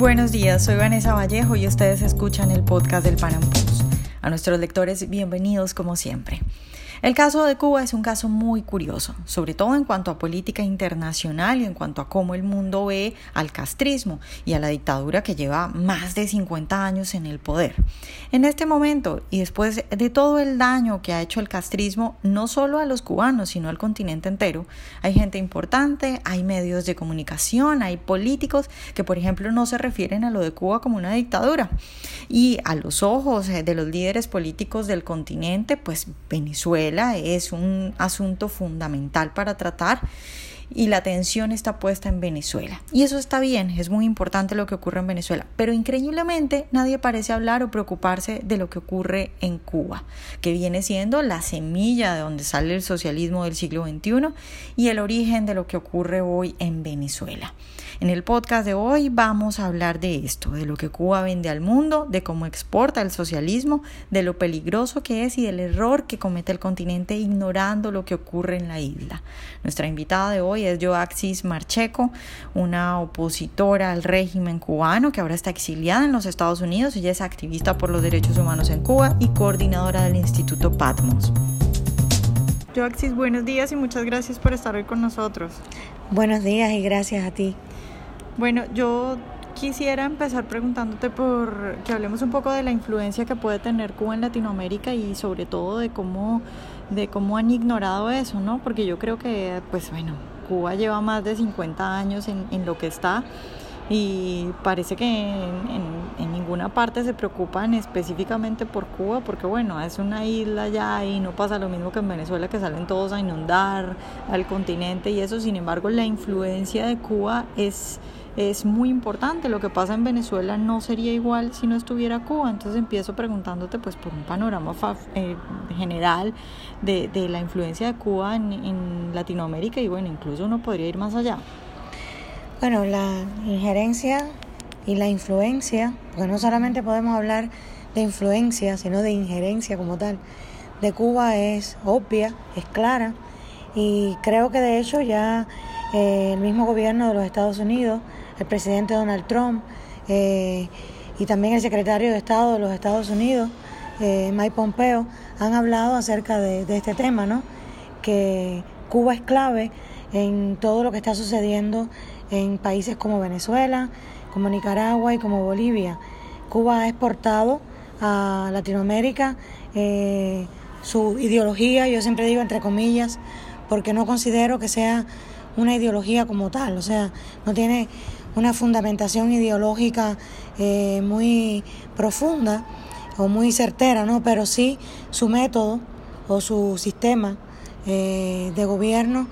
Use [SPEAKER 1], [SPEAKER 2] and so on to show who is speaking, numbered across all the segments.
[SPEAKER 1] Buenos días, soy Vanessa Vallejo y ustedes escuchan el podcast del Post. A nuestros lectores, bienvenidos como siempre. El caso de Cuba es un caso muy curioso, sobre todo en cuanto a política internacional y en cuanto a cómo el mundo ve al castrismo y a la dictadura que lleva más de 50 años en el poder. En este momento y después de todo el daño que ha hecho el castrismo, no solo a los cubanos, sino al continente entero, hay gente importante, hay medios de comunicación, hay políticos que, por ejemplo, no se refieren a lo de Cuba como una dictadura. Y a los ojos de los líderes políticos del continente, pues Venezuela, es un asunto fundamental para tratar y la atención está puesta en Venezuela. Y eso está bien, es muy importante lo que ocurre en Venezuela, pero increíblemente nadie parece hablar o preocuparse de lo que ocurre en Cuba, que viene siendo la semilla de donde sale el socialismo del siglo XXI y el origen de lo que ocurre hoy en Venezuela. En el podcast de hoy vamos a hablar de esto, de lo que Cuba vende al mundo, de cómo exporta el socialismo, de lo peligroso que es y del error que comete el continente ignorando lo que ocurre en la isla. Nuestra invitada de hoy es Joaxis Marcheco, una opositora al régimen cubano que ahora está exiliada en los Estados Unidos. Ella es activista por los derechos humanos en Cuba y coordinadora del Instituto Patmos. Joaxis, buenos días y muchas gracias por estar hoy con nosotros.
[SPEAKER 2] Buenos días y gracias a ti.
[SPEAKER 1] Bueno, yo quisiera empezar preguntándote por que hablemos un poco de la influencia que puede tener Cuba en Latinoamérica y sobre todo de cómo de cómo han ignorado eso, ¿no? Porque yo creo que pues bueno, Cuba lleva más de 50 años en, en lo que está y parece que en, en, ninguna parte se preocupan específicamente por Cuba porque bueno es una isla ya y no pasa lo mismo que en Venezuela que salen todos a inundar al continente y eso sin embargo la influencia de Cuba es es muy importante. Lo que pasa en Venezuela no sería igual si no estuviera Cuba. Entonces empiezo preguntándote pues por un panorama eh, general de, de, la influencia de Cuba en, en Latinoamérica y bueno, incluso uno podría ir más allá.
[SPEAKER 2] Bueno, la injerencia y la influencia, porque no solamente podemos hablar de influencia, sino de injerencia como tal, de Cuba es obvia, es clara, y creo que de hecho ya eh, el mismo gobierno de los Estados Unidos el presidente Donald Trump eh, y también el secretario de Estado de los Estados Unidos, eh, Mike Pompeo, han hablado acerca de, este tema, ¿no? que Cuba es clave en todo lo que está sucediendo en países como Venezuela, como Nicaragua y como Bolivia. Cuba ha exportado a Latinoamérica eh, su ideología, yo siempre digo entre comillas, porque no considero que sea una ideología como tal, o sea, no tiene una fundamentación ideológica eh, muy profunda o muy certera, ¿no? pero sí su método o su sistema eh, de gobierno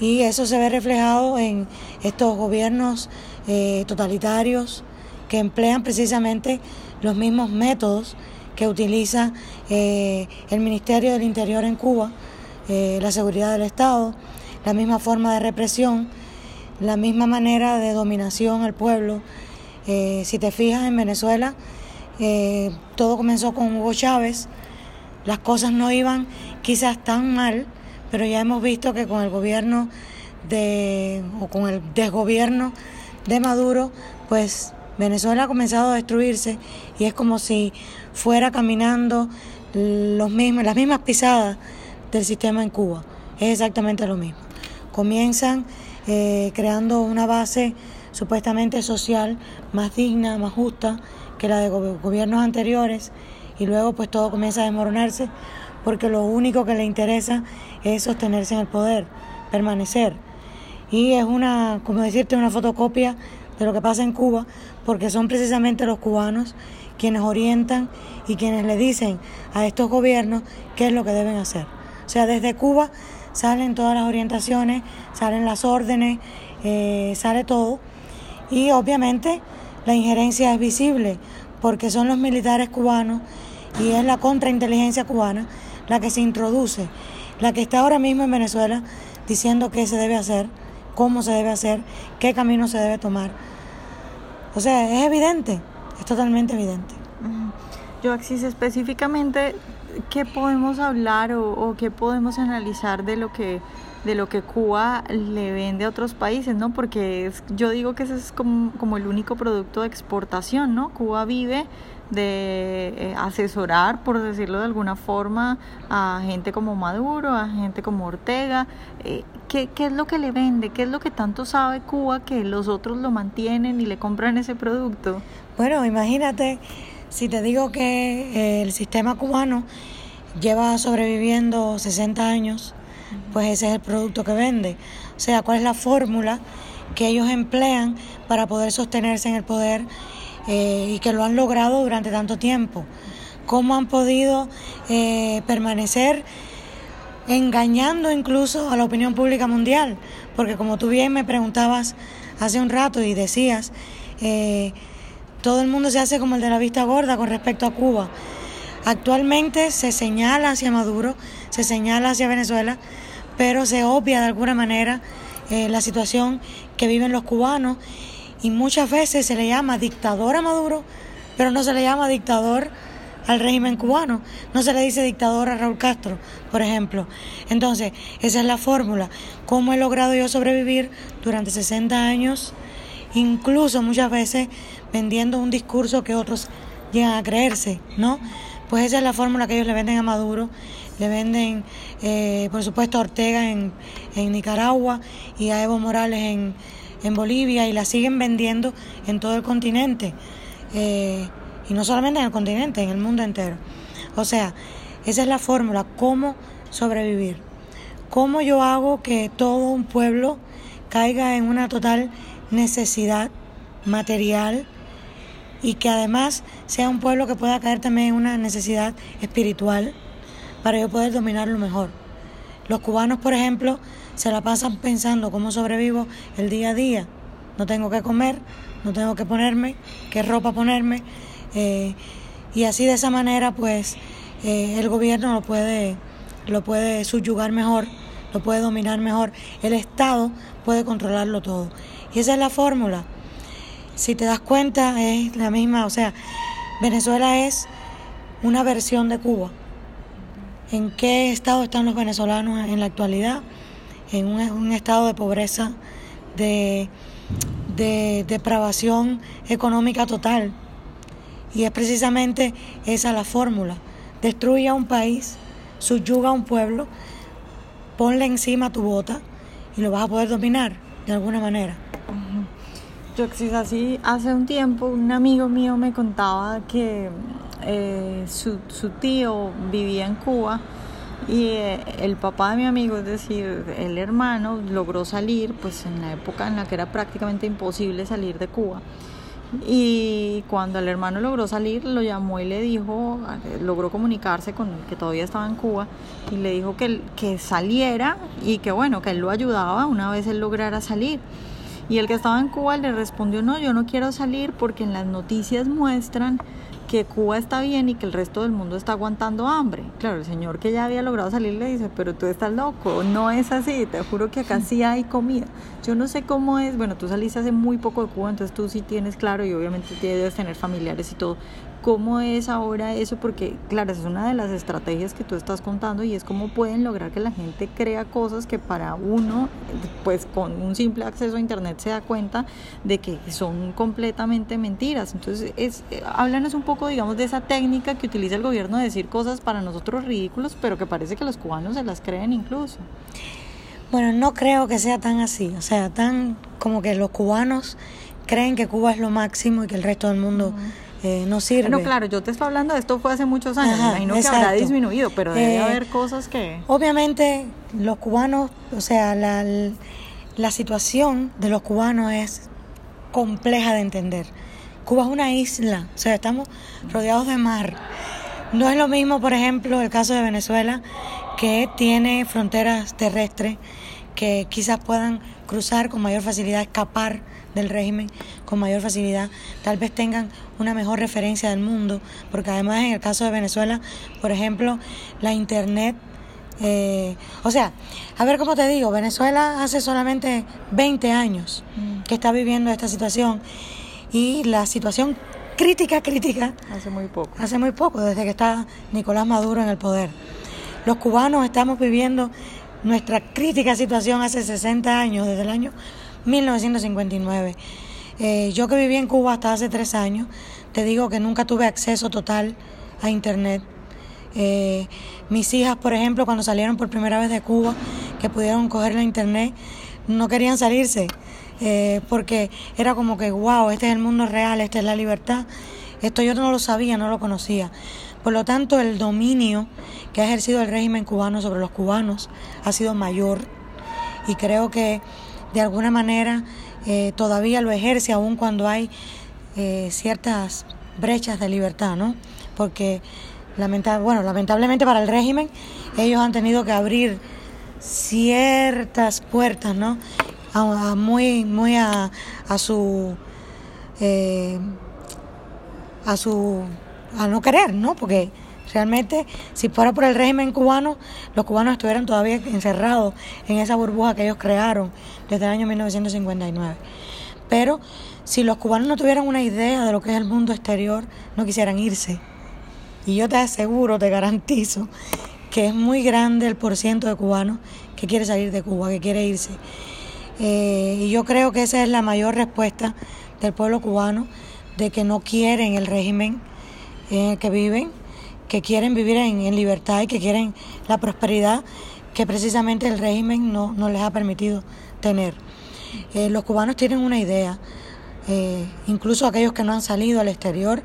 [SPEAKER 2] y eso se ve reflejado en estos gobiernos eh, totalitarios que emplean precisamente los mismos métodos que utiliza el Ministerio del Interior en Cuba, la seguridad del Estado, la misma forma de represión la misma manera de dominación al pueblo. Eh, si te fijas en Venezuela, eh, todo comenzó con Hugo Chávez, las cosas no iban quizás tan mal, pero ya hemos visto que con el gobierno de, o con el desgobierno de Maduro, pues Venezuela ha comenzado a destruirse y es como si fuera caminando los mismos, las mismas pisadas del sistema en Cuba. Es exactamente lo mismo. Comienzan eh, creando una base supuestamente social más digna, más justa que la de gobiernos anteriores y luego pues todo comienza a desmoronarse porque lo único que le interesa es sostenerse en el poder, permanecer. Y es una, como decirte, una fotocopia de lo que pasa en Cuba, porque son precisamente los cubanos quienes orientan y quienes le dicen a estos gobiernos qué es lo que deben hacer. O sea, desde Cuba salen todas las orientaciones, salen las órdenes, eh, sale todo. Y obviamente la injerencia es visible porque son los militares cubanos y es la contrainteligencia cubana la que se introduce, la que está ahora mismo en Venezuela diciendo qué se debe hacer, cómo se debe hacer, qué camino se debe tomar. O sea, es evidente, es totalmente evidente.
[SPEAKER 1] Yo, Axis, específicamente ¿qué podemos hablar o, o qué podemos analizar de lo que de lo que Cuba le vende a otros países, ¿no? Porque yo digo que ese es como, como, el único producto de exportación, ¿no? Cuba vive de eh, asesorar, por decirlo de alguna forma, a gente como Maduro, a gente como Ortega. Eh, ¿qué, ¿Qué es lo que le vende? ¿Qué es lo que tanto sabe Cuba que los otros lo mantienen y le compran ese producto?
[SPEAKER 2] Bueno, imagínate si te digo que el sistema cubano lleva sobreviviendo 60 años pues ese es el producto que vende. O sea, cuál es la fórmula que ellos emplean para poder sostenerse en el poder eh, y que lo han logrado durante tanto tiempo. Cómo han podido eh, permanecer engañando incluso a la opinión pública mundial. Porque como tú bien me preguntabas hace un rato y decías, eh, todo el mundo se hace como el de la vista gorda con respecto a Cuba. Actualmente se señala hacia Maduro, se señala hacia Venezuela, pero se obvia de alguna manera eh, la situación que viven los cubanos y muchas veces se le llama dictador a Maduro, pero no se le llama dictador al régimen cubano, no se le dice dictador a Raúl Castro, por ejemplo. Entonces, esa es la fórmula. ¿Cómo he logrado yo sobrevivir durante 60 años, incluso muchas veces vendiendo un discurso que otros llegan a creerse, ¿no? Pues esa es la fórmula que ellos le venden a Maduro, le venden, eh, por supuesto, a Ortega en, en, Nicaragua y a Evo Morales en, en, Bolivia y la siguen vendiendo en todo el continente. Eh, y no solamente en el continente, en el mundo entero. O sea, esa es la fórmula, cómo sobrevivir. Cómo yo hago que todo un pueblo caiga en una total necesidad material y que además sea un pueblo que pueda caer también en una necesidad espiritual para yo poder dominarlo mejor. Los cubanos, por ejemplo, se la pasan pensando cómo sobrevivo el día a día. No tengo que comer, no tengo que ponerme, qué ropa ponerme. Eh, y así de esa manera, pues, eh, el gobierno lo puede, lo puede subyugar mejor, lo puede dominar mejor. El Estado puede controlarlo todo. Y esa es la fórmula. Si te das cuenta, es la misma, o sea, Venezuela es una versión de Cuba. ¿En qué estado están los venezolanos en la actualidad? En un, estado de pobreza, de, de depravación económica total. Y es precisamente esa la fórmula. Destruye a un país, subyuga a un pueblo, ponle encima tu bota y lo vas a poder dominar de alguna manera.
[SPEAKER 1] Yo así hace un tiempo un amigo mío me contaba que eh, su, su, tío vivía en Cuba y eh, el papá de mi amigo, es decir, el hermano, logró salir pues en la época en la que era prácticamente imposible salir de Cuba. Y cuando el hermano logró salir, lo llamó y le dijo, logró comunicarse con el que todavía estaba en Cuba y le dijo que, que saliera y que bueno, que él lo ayudaba una vez él lograra salir. Y el que estaba en Cuba le respondió, no, yo no quiero salir porque en las noticias muestran que Cuba está bien y que el resto del mundo está aguantando hambre. Claro, el señor que ya había logrado salir le dice, pero tú estás loco, no es así, te juro que acá sí hay comida. Yo no sé cómo es, bueno, tú saliste hace muy poco de Cuba, entonces tú sí tienes claro y obviamente debes tener familiares y todo, ¿Cómo es ahora eso? Porque, claro, es una de las estrategias que tú estás contando y es cómo pueden lograr que la gente crea cosas que para uno, pues con un simple acceso a Internet se da cuenta de que son completamente mentiras. Entonces, es, háblanos un poco, digamos, de esa técnica que utiliza el gobierno de decir cosas para nosotros ridículos, pero que parece que los cubanos se las creen incluso.
[SPEAKER 2] Bueno, no creo que sea tan así, o sea, tan como que los cubanos creen que Cuba es lo máximo y que el resto del mundo eh, no sirve.
[SPEAKER 1] No, claro, yo te estoy hablando de esto fue hace muchos años, me imagino que habrá disminuido, pero debe eh, haber cosas que...
[SPEAKER 2] Obviamente los cubanos, o sea, la, la situación de los cubanos es compleja de entender. Cuba es una isla, o sea, estamos rodeados de mar. No es lo mismo, por ejemplo, el caso de Venezuela, que tiene fronteras terrestres que quizás puedan cruzar con mayor facilidad, escapar del régimen con mayor facilidad, tal vez tengan una mejor referencia del mundo, porque además en el caso de Venezuela, por ejemplo, la Internet, eh, o sea, a ver cómo te digo, Venezuela hace solamente 20 años que está viviendo esta situación y la situación crítica, crítica.
[SPEAKER 1] Hace muy poco.
[SPEAKER 2] Hace muy poco, desde que está Nicolás Maduro en el poder. Los cubanos estamos viviendo nuestra crítica situación hace 60 años, desde el año 1959. Eh, yo que viví en Cuba hasta hace tres años, te digo que nunca tuve acceso total a Internet. Eh, mis hijas, por ejemplo, cuando salieron por primera vez de Cuba, que pudieron coger la Internet, no querían salirse, eh, porque era como que, wow, este es el mundo real, esta es la libertad. Esto yo no lo sabía, no lo conocía. Por lo tanto, el dominio que ha ejercido el régimen cubano sobre los cubanos ha sido mayor y creo que de alguna manera eh, todavía lo ejerce aún cuando hay eh, ciertas brechas de libertad, ¿no? Porque bueno, lamentablemente para el régimen ellos han tenido que abrir ciertas puertas, ¿no? A, muy, muy a, a su eh, a su a no querer, ¿no? Porque realmente si fuera por el régimen cubano, los cubanos estuvieran todavía encerrados en esa burbuja que ellos crearon desde el año 1959. Pero si los cubanos no tuvieran una idea de lo que es el mundo exterior, no quisieran irse. Y yo te aseguro, te garantizo, que es muy grande el porciento de cubanos que quiere salir de Cuba, que quiere irse. Eh, y yo creo que esa es la mayor respuesta del pueblo cubano, de que no quieren el régimen en el que viven, que quieren vivir en, libertad y que quieren la prosperidad que precisamente el régimen no, les ha permitido tener. Eh, los cubanos tienen una idea, eh, incluso aquellos que no han salido al exterior,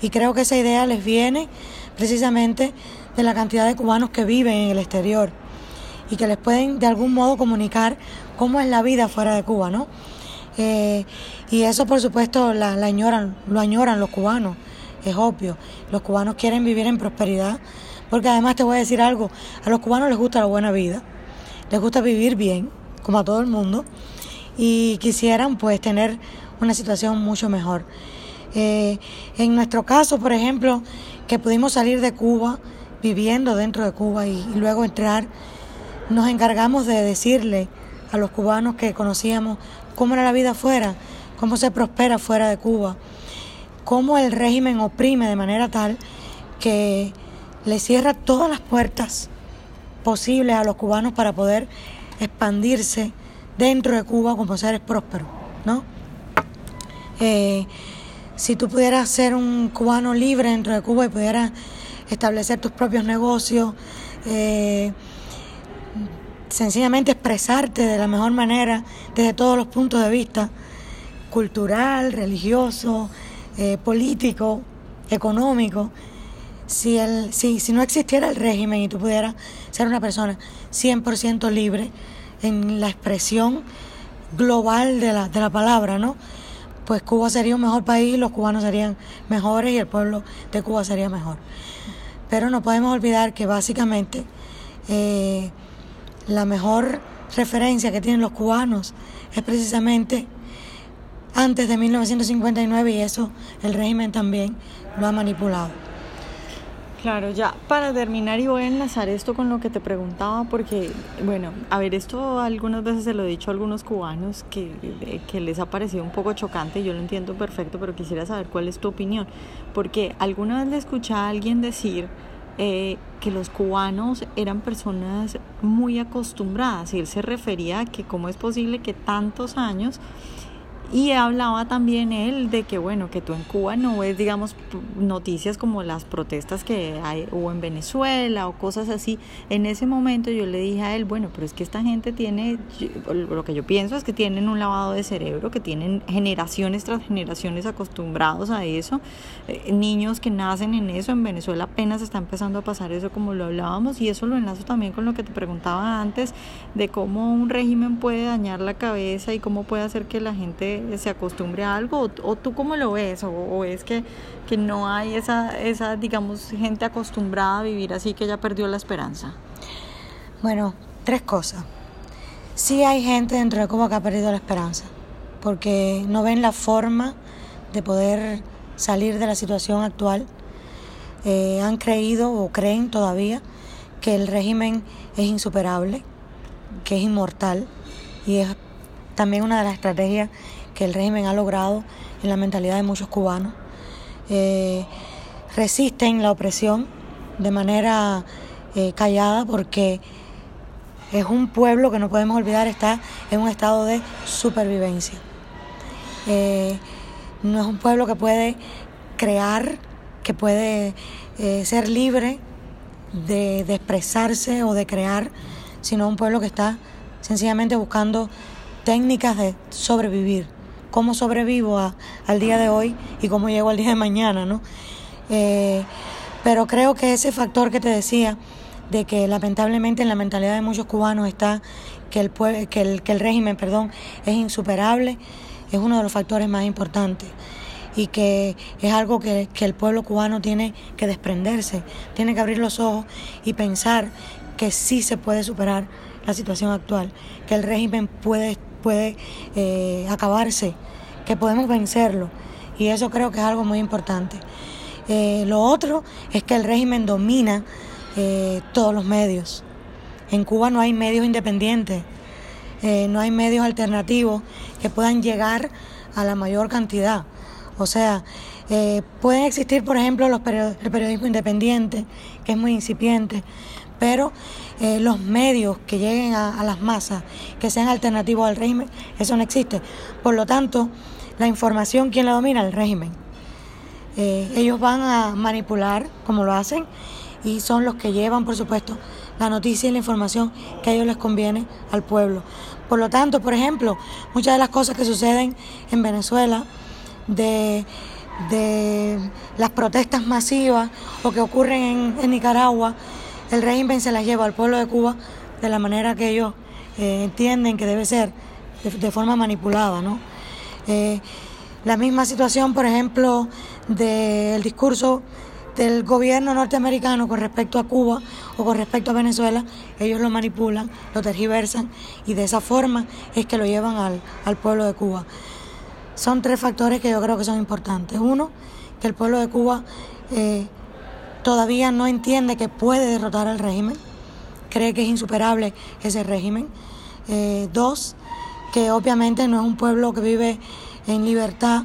[SPEAKER 2] y creo que esa idea les viene precisamente de la cantidad de cubanos que viven en el exterior y que les pueden de algún modo comunicar cómo es la vida fuera de Cuba, ¿no? Eh, y eso por supuesto la, la añoran, lo añoran los cubanos es obvio. Los cubanos quieren vivir en prosperidad, porque además te voy a decir algo, a los cubanos les gusta la buena vida, les gusta vivir bien, como a todo el mundo, y quisieran pues tener una situación mucho mejor. Eh, en nuestro caso, por ejemplo, que pudimos salir de Cuba, viviendo dentro de Cuba y, y luego entrar, nos encargamos de decirle a los cubanos que conocíamos cómo era la vida afuera, cómo se prospera fuera de Cuba cómo el régimen oprime de manera tal que le cierra todas las puertas posibles a los cubanos para poder expandirse dentro de Cuba como seres prósperos, ¿no? Eh, si tú pudieras ser un cubano libre dentro de Cuba y pudieras establecer tus propios negocios, eh, sencillamente expresarte de la mejor manera desde todos los puntos de vista, cultural, religioso, eh, político, económico, si, el, si, si no existiera el régimen y tú pudieras ser una persona 100% libre en la expresión global de la, de la palabra, ¿no? Pues Cuba sería un mejor país, los cubanos serían mejores y el pueblo de Cuba sería mejor. Pero no podemos olvidar que básicamente eh, la mejor referencia que tienen los cubanos es precisamente antes de 1959 y eso el régimen también lo ha manipulado.
[SPEAKER 1] Claro, ya para terminar y voy a enlazar esto con lo que te preguntaba porque, bueno, a ver, esto algunas veces se lo he dicho a algunos cubanos que, que les ha parecido un poco chocante, yo lo entiendo perfecto, pero quisiera saber cuál es tu opinión, porque alguna vez le escuché a alguien decir eh, que los cubanos eran personas muy acostumbradas y él se refería a que cómo es posible que tantos años y hablaba también él de que, bueno, que tú en Cuba no ves, digamos, noticias como las protestas que hay, hubo en Venezuela o cosas así. En ese momento yo le dije a él, bueno, pero es que esta gente tiene, lo que yo pienso es que tienen un lavado de cerebro, que tienen generaciones tras generaciones acostumbrados a eso, eh, niños que nacen en eso, en Venezuela apenas está empezando a pasar eso como lo hablábamos y eso lo enlazo también con lo que te preguntaba antes de cómo un régimen puede dañar la cabeza y cómo puede hacer que la gente se acostumbre a algo o, tú cómo lo ves o, es que, que no hay esa, esa, digamos, gente acostumbrada a vivir así que ya perdió la esperanza?
[SPEAKER 2] Bueno, tres cosas. Sí hay gente dentro de Cuba que ha perdido la esperanza porque no ven la forma de poder salir de la situación actual. Eh, han creído o creen todavía que el régimen es insuperable, que es inmortal y es también una de las estrategias que el régimen ha logrado en la mentalidad de muchos cubanos. eh, resisten la opresión de manera eh, callada porque es un pueblo que no podemos olvidar está en un estado de supervivencia. Eh, no es un pueblo que puede crear, que puede ser libre de, de expresarse o de crear, sino un pueblo que está sencillamente buscando técnicas de sobrevivir. Cómo sobrevivo al día de hoy y cómo llego al día de mañana, ¿no? Eh, pero creo que ese factor que te decía, de que lamentablemente en la mentalidad de muchos cubanos está que el, que el, que el régimen perdón, es insuperable, es uno de los factores más importantes y que es algo que, que, el pueblo cubano tiene que desprenderse, tiene que abrir los ojos y pensar que sí se puede superar la situación actual, que el régimen puede puede eh, acabarse, que podemos vencerlo. Y eso creo que es algo muy importante. Eh, lo otro es que el régimen domina eh, todos los medios. En Cuba no hay medios independientes, no hay medios alternativos que puedan llegar a la mayor cantidad. O sea, pueden existir, por ejemplo, los el periodismo independiente, que es muy incipiente, pero eh, los medios que lleguen a, las masas, que sean alternativos al régimen, eso no existe. Por lo tanto, la información, ¿quién la domina? El régimen. Eh, ellos van a manipular, como lo hacen, y son los que llevan, por supuesto, la noticia y la información que a ellos les conviene al pueblo. Por lo tanto, por ejemplo, muchas de las cosas que suceden en Venezuela, de, las protestas masivas o que ocurren en Nicaragua, el régimen se las lleva al pueblo de Cuba de la manera que ellos eh, entienden que debe ser, de, forma manipulada, ¿no? Eh, la misma situación, por ejemplo, del discurso del gobierno norteamericano con respecto a Cuba o con respecto a Venezuela, ellos lo manipulan, lo tergiversan y de esa forma es que lo llevan al, al pueblo de Cuba. Son tres factores que yo creo que son importantes. Uno, que el pueblo de Cuba eh, todavía no entiende que puede derrotar al régimen, cree que es insuperable ese régimen. Eh, dos, que obviamente no es un pueblo que vive en libertad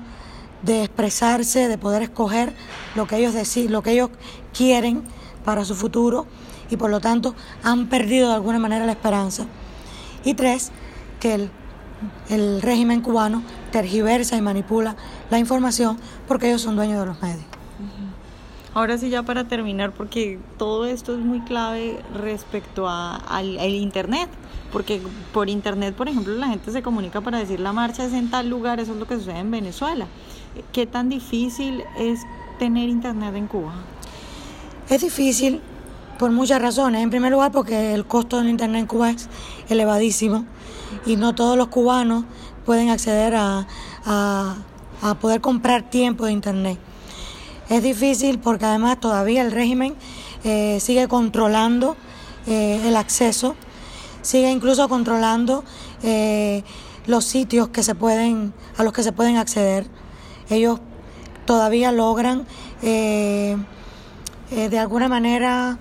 [SPEAKER 2] de expresarse, de poder escoger lo que ellos deciden, lo que ellos quieren para su futuro y por lo tanto han perdido de alguna manera la esperanza. Y tres, que el, el régimen cubano tergiversa y manipula la información porque ellos son dueños de los medios.
[SPEAKER 1] Ahora sí, ya para terminar, porque todo esto es muy clave respecto a, al, Internet, porque por Internet, por ejemplo, la gente se comunica para decir la marcha es en tal lugar, eso es lo que sucede en Venezuela. ¿Qué tan difícil es tener Internet en Cuba?
[SPEAKER 2] Es difícil por muchas razones. En primer lugar, porque el costo del Internet en Cuba es elevadísimo y no todos los cubanos pueden acceder a, a, a poder comprar tiempo de Internet. Es difícil porque además todavía el régimen eh, sigue controlando eh, el acceso, sigue incluso controlando eh, los sitios que se pueden, a los que se pueden acceder. Ellos todavía logran de alguna manera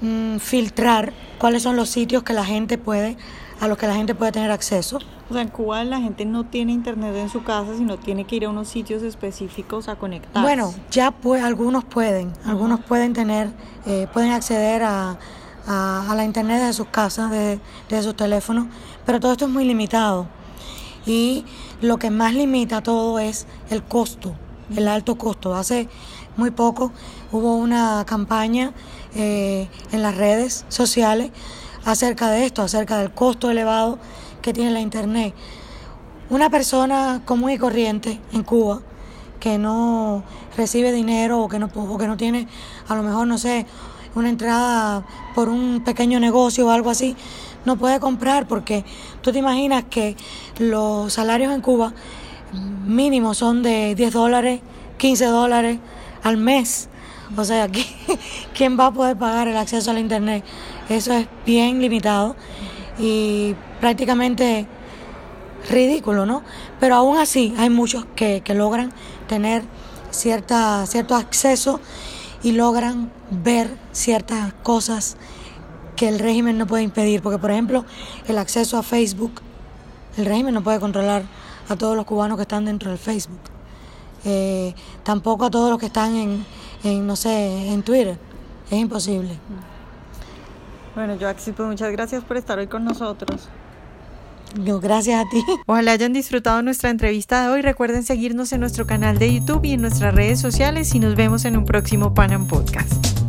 [SPEAKER 2] mm, filtrar cuáles son los sitios que la gente puede, a los que la gente puede tener acceso.
[SPEAKER 1] O sea, en Cuba la gente no tiene internet en su casa, sino tiene que ir a unos sitios específicos a conectar.
[SPEAKER 2] Bueno, ya pues algunos pueden, algunos pueden tener, eh, pueden acceder a, la internet de sus casas, de, de sus teléfonos, pero todo esto es muy limitado. Y lo que más limita todo es el costo, el alto costo. Hace muy poco hubo una campaña eh, en las redes sociales acerca de esto, acerca del costo elevado que tiene la Internet. Una persona común y corriente en Cuba que no recibe dinero o que no, o que no tiene, a lo mejor, no sé, una entrada por un pequeño negocio o algo así, no puede comprar porque tú te imaginas que los salarios en Cuba mínimo son de 10 dólares, 15 dólares al mes. O sea, ¿quién va a poder pagar el acceso al Internet? Eso es bien limitado y prácticamente ridículo, ¿no? Pero aún así hay muchos que, logran tener cierta, cierto acceso y logran ver ciertas cosas que el régimen no puede impedir, porque por ejemplo el acceso a Facebook, el régimen no puede controlar a todos los cubanos que están dentro del Facebook. eh, tampoco a todos los que están en, en, no sé, en Twitter. Es imposible.
[SPEAKER 1] Bueno, Joaxi, pues muchas gracias por estar hoy con nosotros.
[SPEAKER 2] Yo, gracias a ti.
[SPEAKER 1] Ojalá hayan disfrutado nuestra entrevista de hoy. Recuerden seguirnos en nuestro canal de YouTube y en nuestras redes sociales y nos vemos en un próximo Panam Podcast.